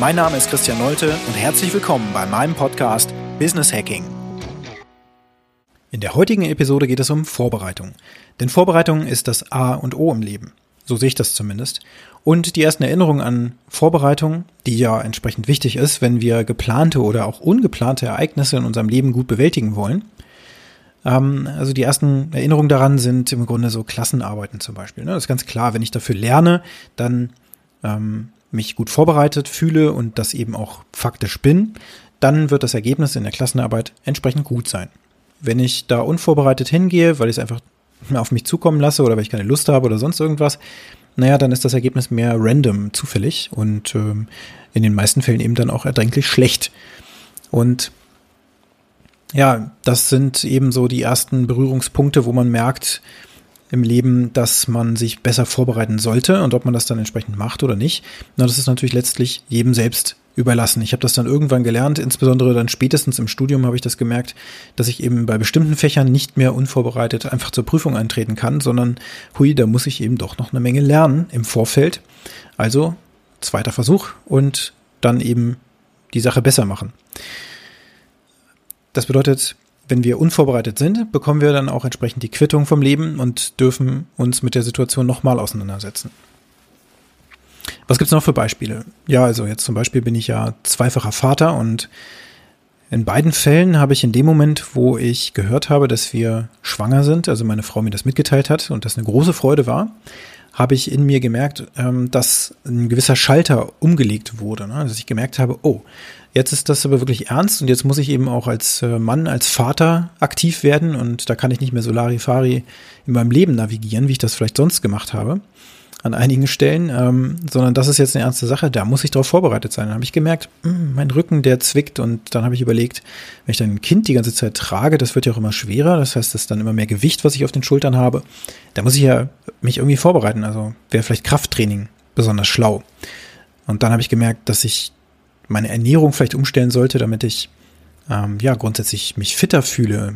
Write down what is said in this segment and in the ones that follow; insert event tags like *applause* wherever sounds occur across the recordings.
Mein Name ist Christian Nolte und herzlich willkommen bei meinem Podcast Business Hacking. In der heutigen Episode geht es um Vorbereitung. Denn Vorbereitung ist das A und O im Leben. So sehe ich das zumindest. Und die ersten Erinnerungen an Vorbereitung, die ja entsprechend wichtig ist, wenn wir geplante oder auch ungeplante Ereignisse in unserem Leben gut bewältigen wollen. Ähm, also die ersten Erinnerungen daran sind im Grunde so Klassenarbeiten zum Beispiel. Ne? Das ist ganz klar, wenn ich dafür lerne, dann ähm, mich gut vorbereitet fühle und das eben auch faktisch bin, dann wird das Ergebnis in der Klassenarbeit entsprechend gut sein. Wenn ich da unvorbereitet hingehe, weil ich es einfach auf mich zukommen lasse oder weil ich keine Lust habe oder sonst irgendwas, naja, dann ist das Ergebnis mehr random, zufällig und ähm, in den meisten Fällen eben dann auch erdenklich schlecht. Und ja, das sind eben so die ersten Berührungspunkte, wo man merkt im Leben, dass man sich besser vorbereiten sollte und ob man das dann entsprechend macht oder nicht. Na, das ist natürlich letztlich jedem selbst überlassen. Ich habe das dann irgendwann gelernt, insbesondere dann spätestens im Studium habe ich das gemerkt, dass ich eben bei bestimmten Fächern nicht mehr unvorbereitet einfach zur Prüfung eintreten kann, sondern hui, da muss ich eben doch noch eine Menge lernen im Vorfeld. Also zweiter Versuch und dann eben die Sache besser machen. Das bedeutet, wenn wir unvorbereitet sind, bekommen wir dann auch entsprechend die Quittung vom Leben und dürfen uns mit der Situation nochmal auseinandersetzen. Was gibt's noch für Beispiele? Ja, also jetzt zum Beispiel bin ich ja zweifacher Vater und in beiden Fällen habe ich in dem Moment, wo ich gehört habe, dass wir schwanger sind, also meine Frau mir das mitgeteilt hat und das eine große Freude war, habe ich in mir gemerkt, ähm, dass ein gewisser Schalter umgelegt wurde. Ne? Dass ich gemerkt habe, oh, jetzt ist das aber wirklich ernst und jetzt muss ich eben auch als äh, Mann, als Vater aktiv werden und da kann ich nicht mehr so Larifari in meinem Leben navigieren, wie ich das vielleicht sonst gemacht habe an einigen Stellen, ähm, sondern das ist jetzt eine ernste Sache, da muss ich darauf vorbereitet sein. Dann habe ich gemerkt, mh, hm, mein Rücken, der zwickt und dann habe ich überlegt, wenn ich dann ein Kind die ganze Zeit trage, das wird ja auch immer schwerer, das heißt, das ist dann immer mehr Gewicht, was ich auf den Schultern habe, da muss ich ja mich irgendwie vorbereiten, also wäre vielleicht Krafttraining besonders schlau. Und dann habe ich gemerkt, dass ich meine Ernährung vielleicht umstellen sollte, damit ich ähm, ja grundsätzlich mich fitter fühle,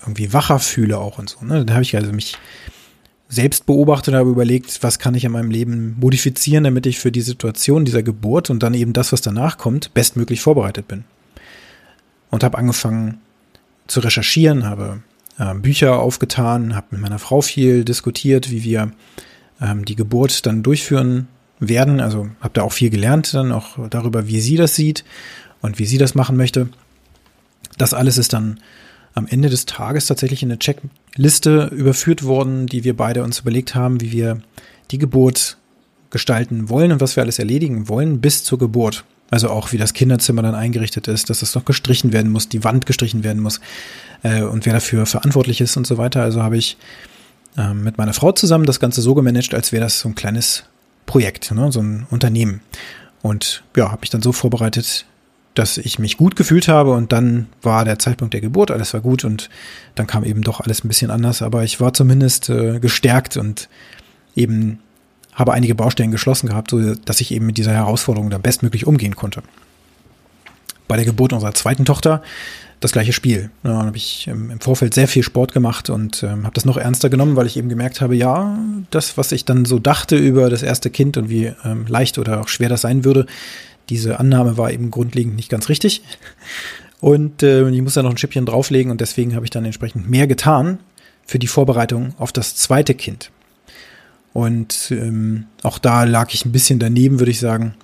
irgendwie wacher fühle auch und so. Ne? Da habe ich also mich selbst beobachtet und habe überlegt, was kann ich in meinem Leben modifizieren, damit ich für die Situation dieser Geburt und dann eben das, was danach kommt, bestmöglich vorbereitet bin. Und habe angefangen zu recherchieren, habe äh, Bücher aufgetan, habe mit meiner Frau viel diskutiert, wie wir ähm, die Geburt dann durchführen werden. Also habe da auch viel gelernt, dann auch darüber, wie sie das sieht und wie sie das machen möchte. Das alles ist dann am Ende des Tages tatsächlich in eine Checkliste überführt worden, die wir beide uns überlegt haben, wie wir die Geburt gestalten wollen und was wir alles erledigen wollen bis zur Geburt. Also auch wie das Kinderzimmer dann eingerichtet ist, dass es noch gestrichen werden muss, die Wand gestrichen werden muss äh, und wer dafür verantwortlich ist und so weiter. Also habe ich äh, mit meiner Frau zusammen das Ganze so gemanagt, als wäre das so ein kleines Projekt, ne, so ein Unternehmen. Und ja, habe ich dann so vorbereitet, dass ich mich gut gefühlt habe und dann war der Zeitpunkt der Geburt, alles war gut und dann kam eben doch alles ein bisschen anders, aber ich war zumindest äh, gestärkt und eben habe einige Baustellen geschlossen gehabt, so dass ich eben mit dieser Herausforderung dann bestmöglich umgehen konnte. Bei der Geburt unserer zweiten Tochter das gleiche Spiel. Da habe ich im Vorfeld sehr viel Sport gemacht und ähm, habe das noch ernster genommen, weil ich eben gemerkt habe, ja, das, was ich dann so dachte über das erste Kind und wie ähm, leicht oder auch schwer das sein würde, diese Annahme war eben grundlegend nicht ganz richtig. Und äh, ich muss da noch ein Schippchen drauflegen und deswegen habe ich dann entsprechend mehr getan für die Vorbereitung auf das zweite Kind. Und ähm, auch da lag ich ein bisschen daneben, würde ich sagen.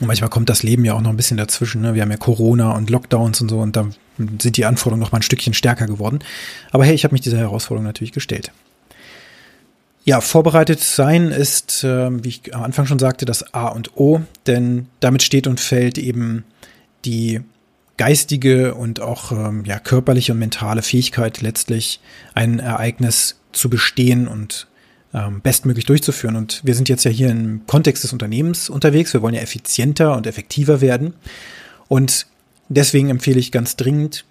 Und manchmal kommt das Leben ja auch noch ein bisschen dazwischen. Ne? Wir haben ja Corona und Lockdowns und so und da sind die Anforderungen noch mal ein Stückchen stärker geworden. Aber hey, ich habe mich dieser Herausforderung natürlich gestellt. Ja, vorbereitet sein ist, äh, wie ich am Anfang schon sagte, das A und O, denn damit steht und fällt eben die geistige und auch ähm, ja, körperliche und mentale Fähigkeit, letztlich ein Ereignis zu bestehen und ähm, bestmöglich durchzuführen. Und wir sind jetzt ja hier im Kontext des Unternehmens unterwegs. Wir wollen ja effizienter und effektiver werden. Und deswegen empfehle ich ganz dringend,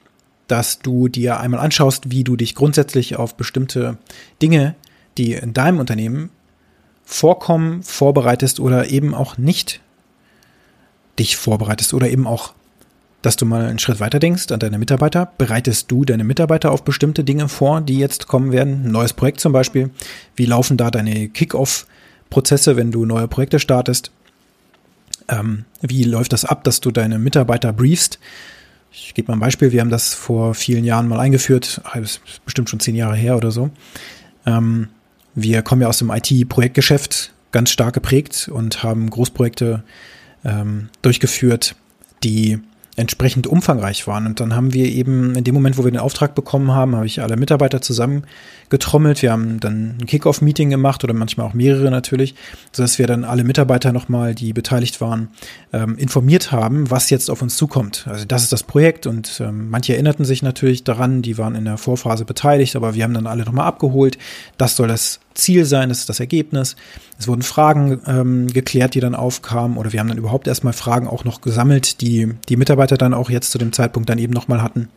dass du dir einmal anschaust, wie du dich grundsätzlich auf bestimmte Dinge, die in deinem Unternehmen vorkommen, vorbereitest oder eben auch nicht dich vorbereitest oder eben auch, dass du mal einen Schritt weiter denkst an deine Mitarbeiter. Bereitest du deine Mitarbeiter auf bestimmte Dinge vor, die jetzt kommen werden? Ein neues Projekt zum Beispiel. Wie laufen da deine Kick-Off-Prozesse, wenn du neue Projekte startest? Ähm, wie läuft das ab, dass du deine Mitarbeiter briefst? Ich gebe mal ein Beispiel. Wir haben das vor vielen Jahren mal eingeführt. Das ist bestimmt schon zehn Jahre her oder so. Ähm, wir kommen ja aus dem IT-Projektgeschäft ganz stark geprägt und haben Großprojekte ähm, durchgeführt, die entsprechend umfangreich waren. Und dann haben wir eben in dem Moment, wo wir den Auftrag bekommen haben, habe ich alle Mitarbeiter zusammen getrommelt. Wir haben dann ein Kickoff-Meeting gemacht oder manchmal auch mehrere natürlich, sodass wir dann alle Mitarbeiter nochmal, die beteiligt waren, ähm, informiert haben, was jetzt auf uns zukommt. Also das ist das Projekt und ähm, manche erinnerten sich natürlich daran, die waren in der Vorphase beteiligt, aber wir haben dann alle nochmal abgeholt. Das soll das Ziel sein, das ist das Ergebnis. Es wurden Fragen ähm, geklärt, die dann aufkamen, oder wir haben dann überhaupt erstmal Fragen auch noch gesammelt, die die Mitarbeiter dann auch jetzt zu dem Zeitpunkt dann eben nochmal hatten.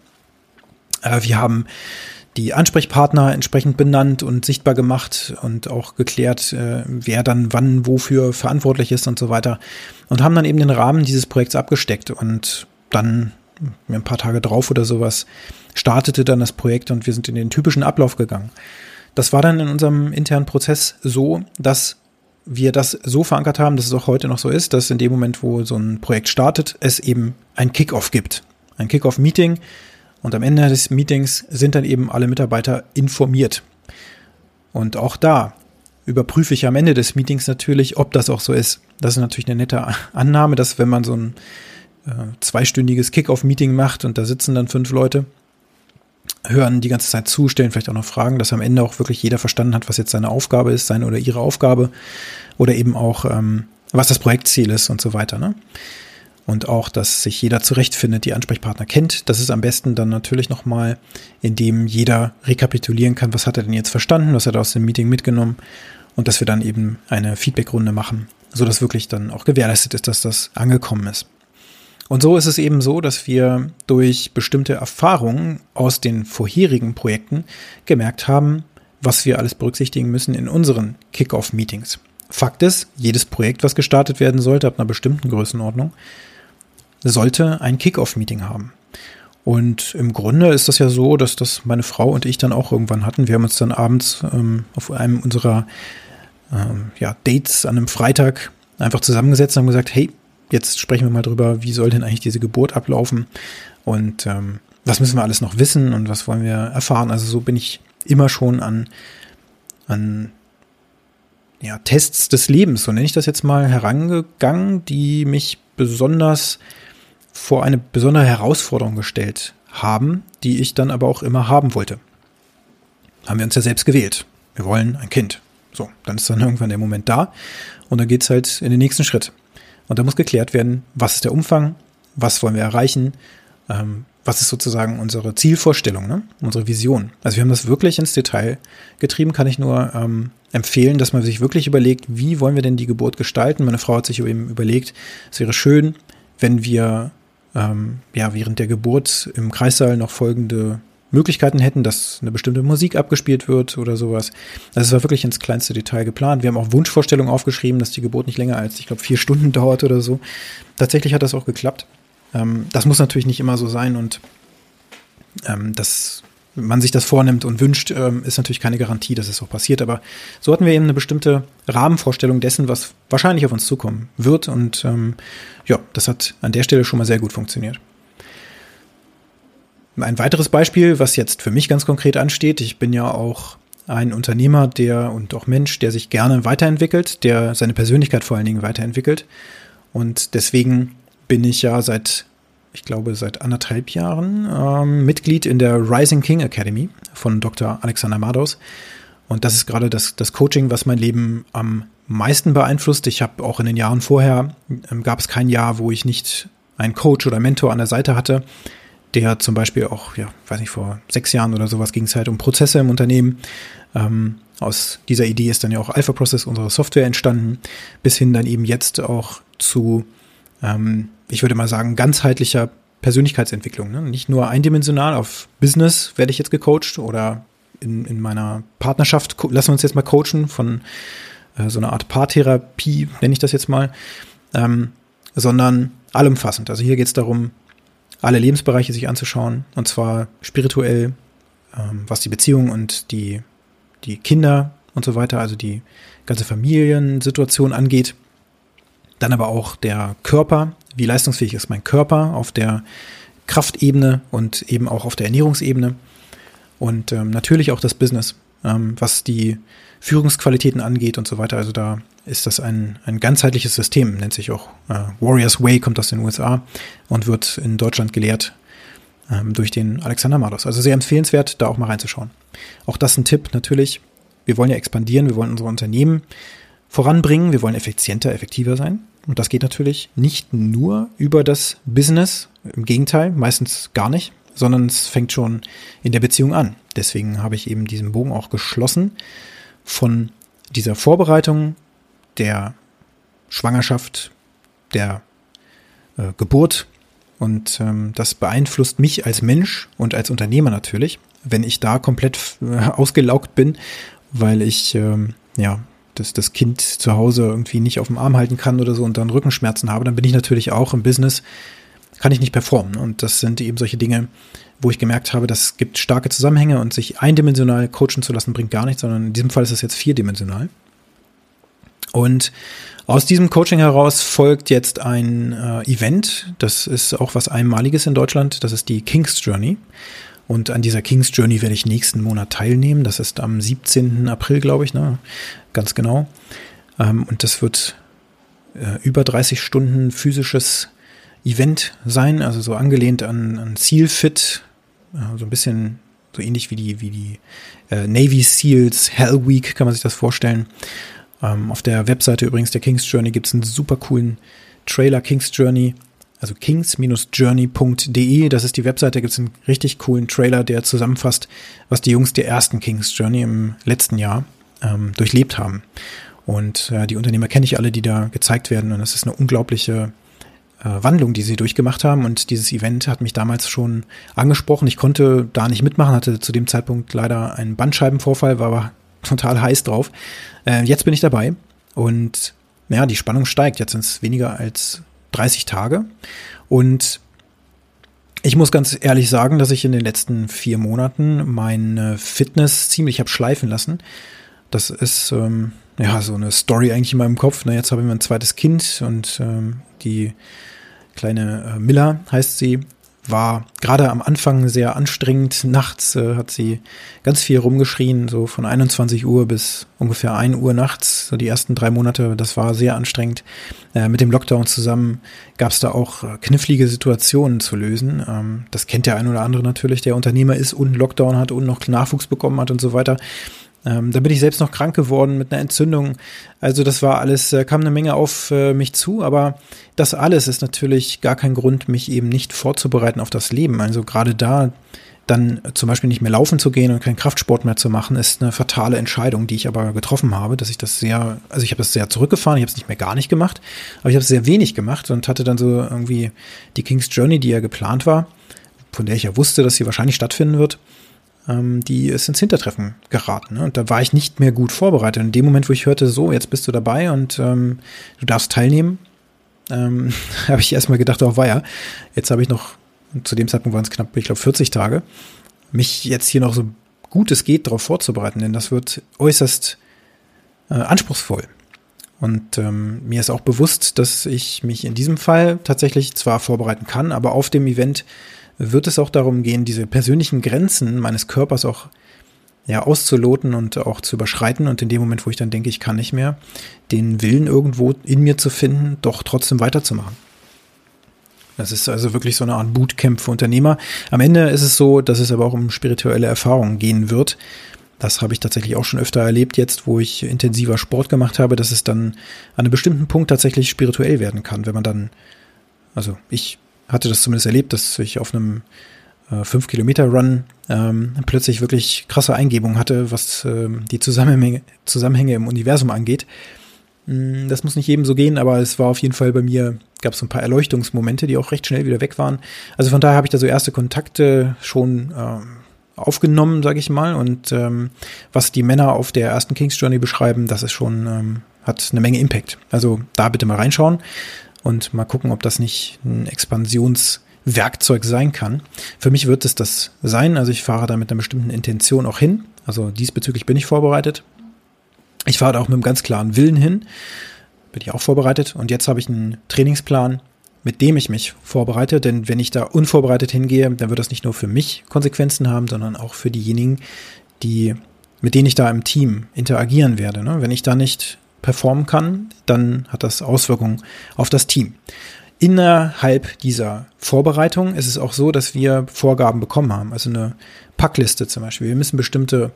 Äh, wir haben die Ansprechpartner entsprechend benannt und sichtbar gemacht und auch geklärt, äh, wer dann wann wofür verantwortlich ist und so weiter. Und haben dann eben den Rahmen dieses Projekts abgesteckt und dann ein paar Tage drauf oder sowas startete dann das Projekt und wir sind in den typischen Ablauf gegangen. Das war dann in unserem internen Prozess so, dass wir das so verankert haben, dass es auch heute noch so ist, dass in dem Moment, wo so ein Projekt startet, es eben ein Kickoff gibt. Ein Kickoff-Meeting, und am Ende des Meetings sind dann eben alle Mitarbeiter informiert. Und auch da überprüfe ich am Ende des Meetings natürlich, ob das auch so ist. Das ist natürlich eine nette Annahme, dass wenn man so ein äh, zweistündiges Kick-Off-Meeting macht und da sitzen dann fünf Leute, hören die ganze Zeit zu, stellen vielleicht auch noch Fragen, dass am Ende auch wirklich jeder verstanden hat, was jetzt seine Aufgabe ist, seine oder ihre Aufgabe oder eben auch, ähm, was das Projektziel ist und so weiter. Ne? und auch, dass sich jeder zurechtfindet, die Ansprechpartner kennt. Das ist am besten dann natürlich nochmal, indem jeder rekapitulieren kann, was hat er denn jetzt verstanden, was hat er aus dem Meeting mitgenommen und dass wir dann eben eine Feedbackrunde machen, so dass wirklich dann auch gewährleistet ist, dass das angekommen ist. Und so ist es eben so, dass wir durch bestimmte Erfahrungen aus den vorherigen Projekten gemerkt haben, was wir alles berücksichtigen müssen in unseren Kickoff-Meetings. Fakt ist, jedes Projekt, was gestartet werden sollte, ab einer bestimmten Größenordnung, sollte ein Kick-Off-Meeting haben. Und im Grunde ist das ja so, dass das meine Frau und ich dann auch irgendwann hatten. Wir haben uns dann abends ähm, auf einem unserer ähm, ja, Dates an einem Freitag einfach zusammengesetzt und haben gesagt, hey, jetzt sprechen wir mal drüber, wie soll denn eigentlich diese Geburt ablaufen und ähm, was müssen wir alles noch wissen und was wollen wir erfahren. Also so bin ich immer schon an, an ja, Tests des Lebens, so nenne ich das jetzt mal, herangegangen, die mich besonders vor eine besondere Herausforderung gestellt haben, die ich dann aber auch immer haben wollte. Haben wir uns ja selbst gewählt. Wir wollen ein Kind. So, dann ist dann irgendwann der Moment da und dann geht's halt in den nächsten Schritt. Und da muss geklärt werden, was ist der Umfang, was wollen wir erreichen, ähm, was ist sozusagen unsere Zielvorstellung, ne? unsere Vision. Also wir haben das wirklich ins Detail getrieben, kann ich nur ähm, empfehlen, dass man sich wirklich überlegt, wie wollen wir denn die Geburt gestalten. Meine Frau hat sich eben überlegt, es wäre schön, wenn wir ähm, ja, während der Geburt im Kreissaal noch folgende Möglichkeiten hätten, dass eine bestimmte Musik abgespielt wird oder sowas. Also es war wirklich ins kleinste Detail geplant. Wir haben auch Wunschvorstellungen aufgeschrieben, dass die Geburt nicht länger als, ich glaube, vier Stunden dauert oder so. Tatsächlich hat das auch geklappt. Ähm, das muss natürlich nicht immer so sein und ähm, das man sich das vornimmt und wünscht, ähm, ist natürlich keine Garantie, dass es so passiert. Aber so hatten wir eben eine bestimmte Rahmenvorstellung dessen, was wahrscheinlich auf uns zukommen wird. Und ähm, ja, das hat an der Stelle schon mal sehr gut funktioniert. Ein weiteres Beispiel, was jetzt für mich ganz konkret ansteht, ich bin ja auch ein Unternehmer, der und auch Mensch, der sich gerne weiterentwickelt, der seine Persönlichkeit vor allen Dingen weiterentwickelt. Und deswegen bin ich ja seit ich glaube, seit anderthalb Jahren ähm, Mitglied in der Rising King Academy von Dr. Alexander Mados. Und das ist gerade das, das Coaching, was mein Leben am meisten beeinflusst. Ich habe auch in den Jahren vorher, ähm, gab es kein Jahr, wo ich nicht einen Coach oder Mentor an der Seite hatte, der zum Beispiel auch, ja, weiß nicht, vor sechs Jahren oder sowas ging es halt um Prozesse im Unternehmen. Ähm, aus dieser Idee ist dann ja auch Alpha Process, unsere Software, entstanden, bis hin dann eben jetzt auch zu ähm, ich würde mal sagen, ganzheitlicher Persönlichkeitsentwicklung. Ne? Nicht nur eindimensional auf Business werde ich jetzt gecoacht oder in, in meiner Partnerschaft lassen wir uns jetzt mal coachen von äh, so einer Art Paartherapie, nenne ich das jetzt mal, ähm, sondern allumfassend. Also hier geht es darum, alle Lebensbereiche sich anzuschauen und zwar spirituell, ähm, was die Beziehung und die, die Kinder und so weiter, also die ganze Familiensituation angeht. Dann aber auch der Körper, wie leistungsfähig ist mein Körper auf der Kraftebene und eben auch auf der Ernährungsebene. Und ähm, natürlich auch das Business, ähm, was die Führungsqualitäten angeht und so weiter. Also da ist das ein, ein ganzheitliches System, nennt sich auch äh, Warriors Way, kommt aus den USA und wird in Deutschland gelehrt ähm, durch den Alexander Mados. Also sehr empfehlenswert, da auch mal reinzuschauen. Auch das ein Tipp natürlich. Wir wollen ja expandieren, wir wollen unsere Unternehmen voranbringen, wir wollen effizienter, effektiver sein. Und das geht natürlich nicht nur über das Business, im Gegenteil, meistens gar nicht, sondern es fängt schon in der Beziehung an. Deswegen habe ich eben diesen Bogen auch geschlossen von dieser Vorbereitung der Schwangerschaft, der äh, Geburt. Und ähm, das beeinflusst mich als Mensch und als Unternehmer natürlich, wenn ich da komplett äh, ausgelaugt bin, weil ich ähm, ja das, das Kind zu Hause irgendwie nicht auf dem Arm halten kann oder so und dann Rückenschmerzen habe, dann bin ich natürlich auch im Business, kann ich nicht performen. Und das sind eben solche Dinge, wo ich gemerkt habe, das gibt starke Zusammenhänge und sich eindimensional coachen zu lassen, bringt gar nichts, sondern in diesem Fall ist es jetzt vierdimensional. Und aus diesem Coaching heraus folgt jetzt ein äh, Event. Das ist auch was Einmaliges in Deutschland. Das ist die King's Journey. Und an dieser King's Journey werde ich nächsten Monat teilnehmen. Das ist am 17. April, glaube ich, ne? Ganz genau. Ähm, und das wird äh, über 30 Stunden physisches Event sein, also so angelehnt an, an Sealfit, äh, so ein bisschen so ähnlich wie die, wie die äh, Navy Seals Hell Week, kann man sich das vorstellen. Ähm, auf der Webseite übrigens der King's Journey gibt es einen super coolen Trailer King's Journey, also kings-journey.de. Das ist die Webseite, da gibt es einen richtig coolen Trailer, der zusammenfasst, was die Jungs der ersten King's Journey im letzten Jahr ähm, durchlebt haben. Und äh, die Unternehmer kenne ich alle, die da gezeigt werden. Und das ist eine unglaubliche Wandlung, die sie durchgemacht haben. Und dieses Event hat mich damals schon angesprochen. Ich konnte da nicht mitmachen, hatte zu dem Zeitpunkt leider einen Bandscheibenvorfall, war aber *laughs* total heiß drauf. Äh, jetzt bin ich dabei und ja, die Spannung steigt. Jetzt sind es weniger als 30 Tage. Und ich muss ganz ehrlich sagen, dass ich in den letzten vier Monaten meine Fitness ziemlich habe schleifen lassen. Das ist ähm, ja so eine Story eigentlich in meinem Kopf. Na, jetzt habe ich mein zweites Kind und ähm, die kleine äh, Miller heißt sie war gerade am Anfang sehr anstrengend. Nachts äh, hat sie ganz viel rumgeschrien, so von 21 Uhr bis ungefähr 1 Uhr nachts. So die ersten drei Monate, das war sehr anstrengend. Äh, mit dem Lockdown zusammen gab es da auch äh, knifflige Situationen zu lösen. Ähm, das kennt der ein oder andere natürlich, der Unternehmer ist und Lockdown hat und noch Nachwuchs bekommen hat und so weiter. Ähm, da bin ich selbst noch krank geworden mit einer Entzündung. Also das war alles, äh, kam eine Menge auf äh, mich zu, aber das alles ist natürlich gar kein Grund, mich eben nicht vorzubereiten auf das Leben. Also gerade da dann zum Beispiel nicht mehr laufen zu gehen und keinen Kraftsport mehr zu machen, ist eine fatale Entscheidung, die ich aber getroffen habe, dass ich das sehr, also ich habe das sehr zurückgefahren, ich habe es nicht mehr gar nicht gemacht, aber ich habe es sehr wenig gemacht und hatte dann so irgendwie die King's Journey, die ja geplant war, von der ich ja wusste, dass sie wahrscheinlich stattfinden wird, die ist ins Hintertreffen geraten. Ne? Und da war ich nicht mehr gut vorbereitet. In dem Moment, wo ich hörte, so, jetzt bist du dabei und ähm, du darfst teilnehmen, ähm, *laughs* habe ich erstmal gedacht, oh weia, jetzt habe ich noch, zu dem Zeitpunkt waren es knapp, ich glaube, 40 Tage, mich jetzt hier noch so gut es geht darauf vorzubereiten, denn das wird äußerst äh, anspruchsvoll. Und ähm, mir ist auch bewusst, dass ich mich in diesem Fall tatsächlich zwar vorbereiten kann, aber auf dem Event wird es auch darum gehen, diese persönlichen Grenzen meines Körpers auch ja, auszuloten und auch zu überschreiten. Und in dem Moment, wo ich dann denke, ich kann nicht mehr, den Willen irgendwo in mir zu finden, doch trotzdem weiterzumachen. Das ist also wirklich so eine Art Bootcamp für Unternehmer. Am Ende ist es so, dass es aber auch um spirituelle Erfahrungen gehen wird. Das habe ich tatsächlich auch schon öfter erlebt jetzt, wo ich intensiver Sport gemacht habe, dass es dann an einem bestimmten Punkt tatsächlich spirituell werden kann, wenn man dann, also ich hatte das zumindest erlebt, dass ich auf einem äh, 5-Kilometer-Run ähm, plötzlich wirklich krasse Eingebungen hatte, was ähm, die Zusammenhänge, Zusammenhänge im Universum angeht. Hm, das muss nicht jedem so gehen, aber es war auf jeden Fall bei mir, gab es ein paar Erleuchtungsmomente, die auch recht schnell wieder weg waren. Also von daher habe ich da so erste Kontakte schon ähm, aufgenommen, sage ich mal. Und ähm, was die Männer auf der ersten King's Journey beschreiben, das ist schon, ähm, hat eine Menge Impact. Also da bitte mal reinschauen und mal gucken, ob das nicht ein Expansionswerkzeug sein kann. Für mich wird es das sein. Also ich fahre da mit einer bestimmten Intention auch hin. Also diesbezüglich bin ich vorbereitet. Ich fahre da auch mit einem ganz klaren Willen hin. Bin ich auch vorbereitet. Und jetzt habe ich einen Trainingsplan, mit dem ich mich vorbereite. Denn wenn ich da unvorbereitet hingehe, dann wird das nicht nur für mich Konsequenzen haben, sondern auch für diejenigen, die, mit denen ich da im Team interagieren werde. Ne? Wenn ich da nicht performen kann, dann hat das Auswirkungen auf das Team. Innerhalb dieser Vorbereitung ist es auch so, dass wir Vorgaben bekommen haben. Also eine Packliste zum Beispiel. Wir müssen bestimmte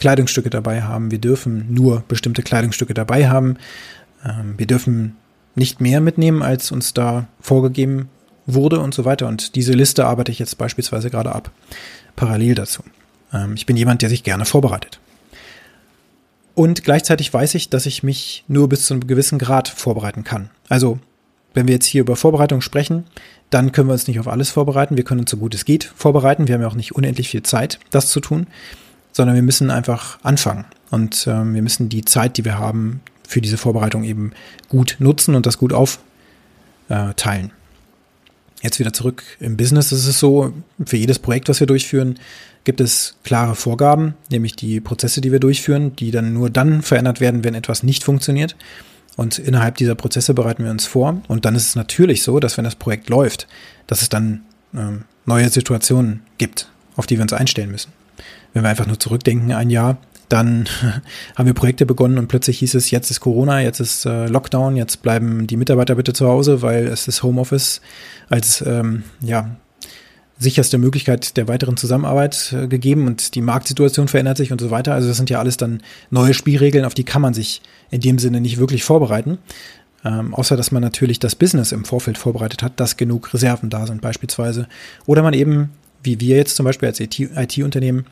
Kleidungsstücke dabei haben. Wir dürfen nur bestimmte Kleidungsstücke dabei haben. Ähm, wir dürfen nicht mehr mitnehmen, als uns da vorgegeben wurde und so weiter. Und diese Liste arbeite ich jetzt beispielsweise gerade ab, parallel dazu. Ähm, ich bin jemand, der sich gerne vorbereitet. Und gleichzeitig weiß ich, dass ich mich nur bis zu einem gewissen Grad vorbereiten kann. Also, wenn wir jetzt hier über Vorbereitung sprechen, dann können wir uns nicht auf alles vorbereiten. Wir können uns so gut es geht vorbereiten. Wir haben ja auch nicht unendlich viel Zeit, das zu tun, sondern wir müssen einfach anfangen. Und ähm, wir müssen die Zeit, die wir haben, für diese Vorbereitung eben gut nutzen und das gut aufteilen. Jetzt wieder zurück im Business ist es so, für jedes Projekt, was wir durchführen, gibt es klare Vorgaben, nämlich die Prozesse, die wir durchführen, die dann nur dann verändert werden, wenn etwas nicht funktioniert. Und innerhalb dieser Prozesse bereiten wir uns vor. Und dann ist es natürlich so, dass wenn das Projekt läuft, dass es dann ähm, neue Situationen gibt, auf die wir uns einstellen müssen. Wenn wir einfach nur zurückdenken, ein Jahr, dann *laughs* haben wir Projekte begonnen und plötzlich hieß es, jetzt ist Corona, jetzt ist äh, Lockdown, jetzt bleiben die Mitarbeiter bitte zu Hause, weil es ist Homeoffice als ähm, ja, sicherste Möglichkeit der weiteren Zusammenarbeit äh, gegeben und die Marktsituation verändert sich und so weiter. Also das sind ja alles dann neue Spielregeln, auf die kann man sich in dem Sinne nicht wirklich vorbereiten. Ähm, außer dass man natürlich das Business im Vorfeld vorbereitet hat, dass genug Reserven da sind beispielsweise. Oder man eben, wie wir jetzt zum Beispiel als IT-Unternehmen,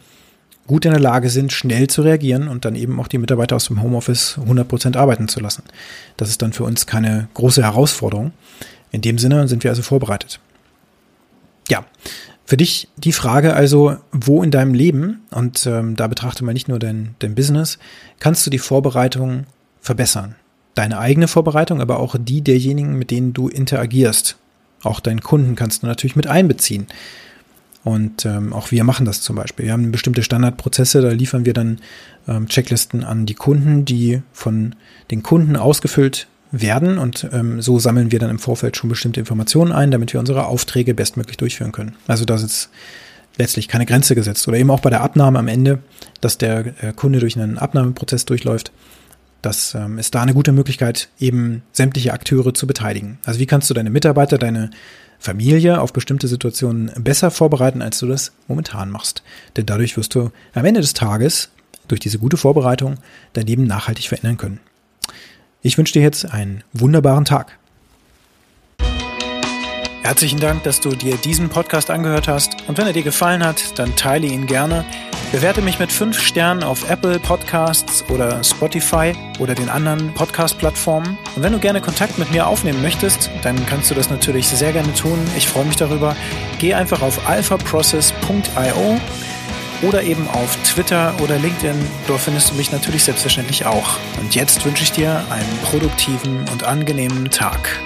gut in der Lage sind, schnell zu reagieren und dann eben auch die Mitarbeiter aus dem Homeoffice 100% arbeiten zu lassen. Das ist dann für uns keine große Herausforderung. In dem Sinne sind wir also vorbereitet. Ja, für dich die Frage also, wo in deinem Leben, und ähm, da betrachte man nicht nur dein, dein Business, kannst du die Vorbereitung verbessern? Deine eigene Vorbereitung, aber auch die derjenigen, mit denen du interagierst. Auch deinen Kunden kannst du natürlich mit einbeziehen. Und ähm, auch wir machen das zum Beispiel. Wir haben bestimmte Standardprozesse, da liefern wir dann ähm, Checklisten an die Kunden, die von den Kunden ausgefüllt werden. Und ähm, so sammeln wir dann im Vorfeld schon bestimmte Informationen ein, damit wir unsere Aufträge bestmöglich durchführen können. Also da ist letztlich keine Grenze gesetzt. Oder eben auch bei der Abnahme am Ende, dass der äh, Kunde durch einen Abnahmeprozess durchläuft. Das ähm, ist da eine gute Möglichkeit, eben sämtliche Akteure zu beteiligen. Also wie kannst du deine Mitarbeiter, deine Familie auf bestimmte Situationen besser vorbereiten, als du das momentan machst. Denn dadurch wirst du am Ende des Tages durch diese gute Vorbereitung dein Leben nachhaltig verändern können. Ich wünsche dir jetzt einen wunderbaren Tag. Herzlichen Dank, dass du dir diesen Podcast angehört hast. Und wenn er dir gefallen hat, dann teile ihn gerne. Bewerte mich mit fünf Sternen auf Apple Podcasts oder Spotify oder den anderen Podcast-Plattformen. Und wenn du gerne Kontakt mit mir aufnehmen möchtest, dann kannst du das natürlich sehr gerne tun. Ich freue mich darüber. Geh einfach auf alphaprocess.io oder eben auf Twitter oder LinkedIn. Dort findest du mich natürlich selbstverständlich auch. Und jetzt wünsche ich dir einen produktiven und angenehmen Tag.